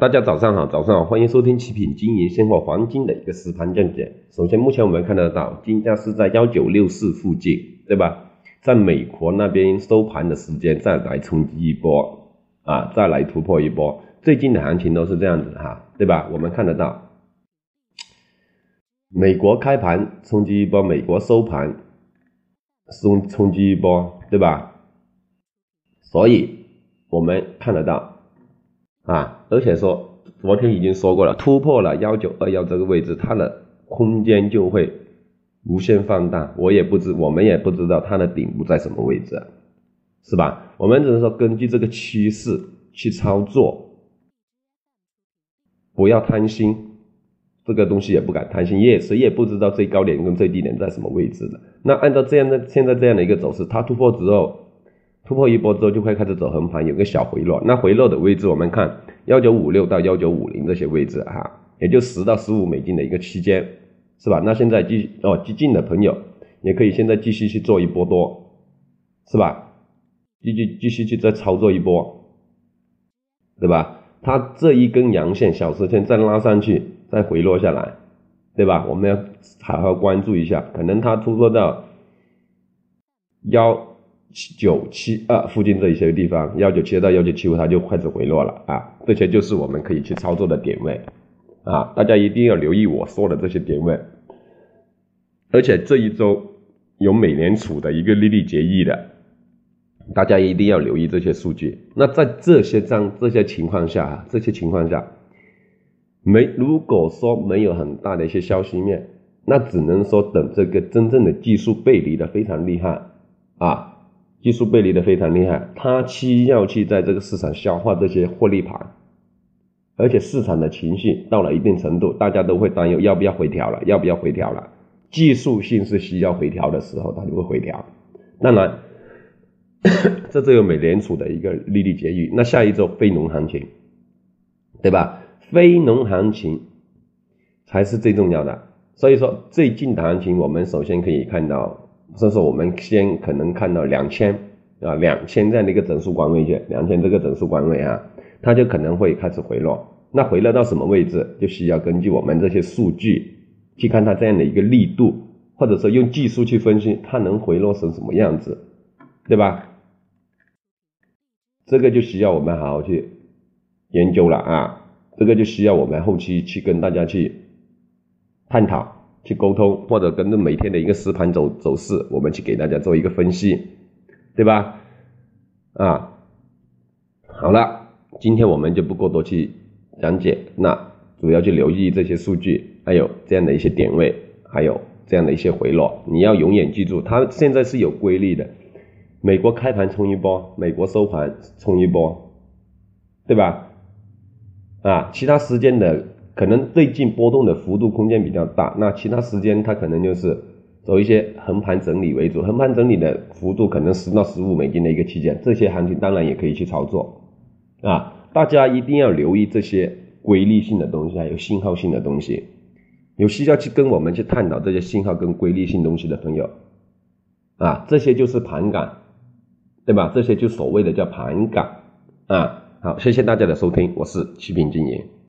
大家早上好，早上好，欢迎收听七品经营现货黄金的一个实盘讲解。首先，目前我们看得到金价是在幺九六四附近，对吧？在美国那边收盘的时间再来冲击一波啊，再来突破一波。最近的行情都是这样子哈，对吧？我们看得到，美国开盘冲击一波，美国收盘冲冲击一波，对吧？所以我们看得到。啊，而且说昨天已经说过了，突破了幺九二幺这个位置，它的空间就会无限放大。我也不知，我们也不知道它的顶部在什么位置，是吧？我们只是说根据这个趋势去操作，不要贪心，这个东西也不敢贪心，也谁也不知道最高点跟最低点在什么位置的。那按照这样的现在这样的一个走势，它突破之后。突破一波之后就会开始走横盘，有个小回落。那回落的位置我们看幺九五六到幺九五零这些位置哈，也就十到十五美金的一个区间，是吧？那现在继哦激进的朋友也可以现在继续去做一波多，是吧？继续继续去再操作一波，对吧？它这一根阳线小时线再拉上去，再回落下来，对吧？我们要好好关注一下，可能它突破到幺。九七二附近这一些地方，幺九七到幺九七五，它就开始回落了啊，这些就是我们可以去操作的点位啊，大家一定要留意我说的这些点位。而且这一周有美联储的一个利率决议的，大家一定要留意这些数据。那在这些张这些情况下，这些情况下没如果说没有很大的一些消息面，那只能说等这个真正的技术背离的非常厉害啊。技术背离的非常厉害，它需要去在这个市场消化这些获利盘，而且市场的情绪到了一定程度，大家都会担忧要不要回调了，要不要回调了？技术性是需要回调的时候，它就会回调。当然，这只有美联储的一个利率决议。那下一周非农行情，对吧？非农行情才是最重要的。所以说，最近的行情，我们首先可以看到。所以说，我们先可能看到两千啊，两千这样的一个整数关位线，两千这个整数关位啊，它就可能会开始回落。那回落到什么位置，就需要根据我们这些数据去看它这样的一个力度，或者说用技术去分析它能回落成什么样子，对吧？这个就需要我们好好去研究了啊，这个就需要我们后期去跟大家去探讨。去沟通，或者跟着每天的一个实盘走走势，我们去给大家做一个分析，对吧？啊，好了，今天我们就不过多去讲解，那主要去留意这些数据，还有这样的一些点位，还有这样的一些回落，你要永远记住，它现在是有规律的，美国开盘冲一波，美国收盘冲一波，对吧？啊，其他时间的。可能最近波动的幅度空间比较大，那其他时间它可能就是走一些横盘整理为主，横盘整理的幅度可能十到十五美金的一个区间，这些行情当然也可以去操作啊，大家一定要留意这些规律性的东西，还有信号性的东西，有需要去跟我们去探讨这些信号跟规律性东西的朋友啊，这些就是盘感，对吧？这些就所谓的叫盘感啊。好，谢谢大家的收听，我是七品经营。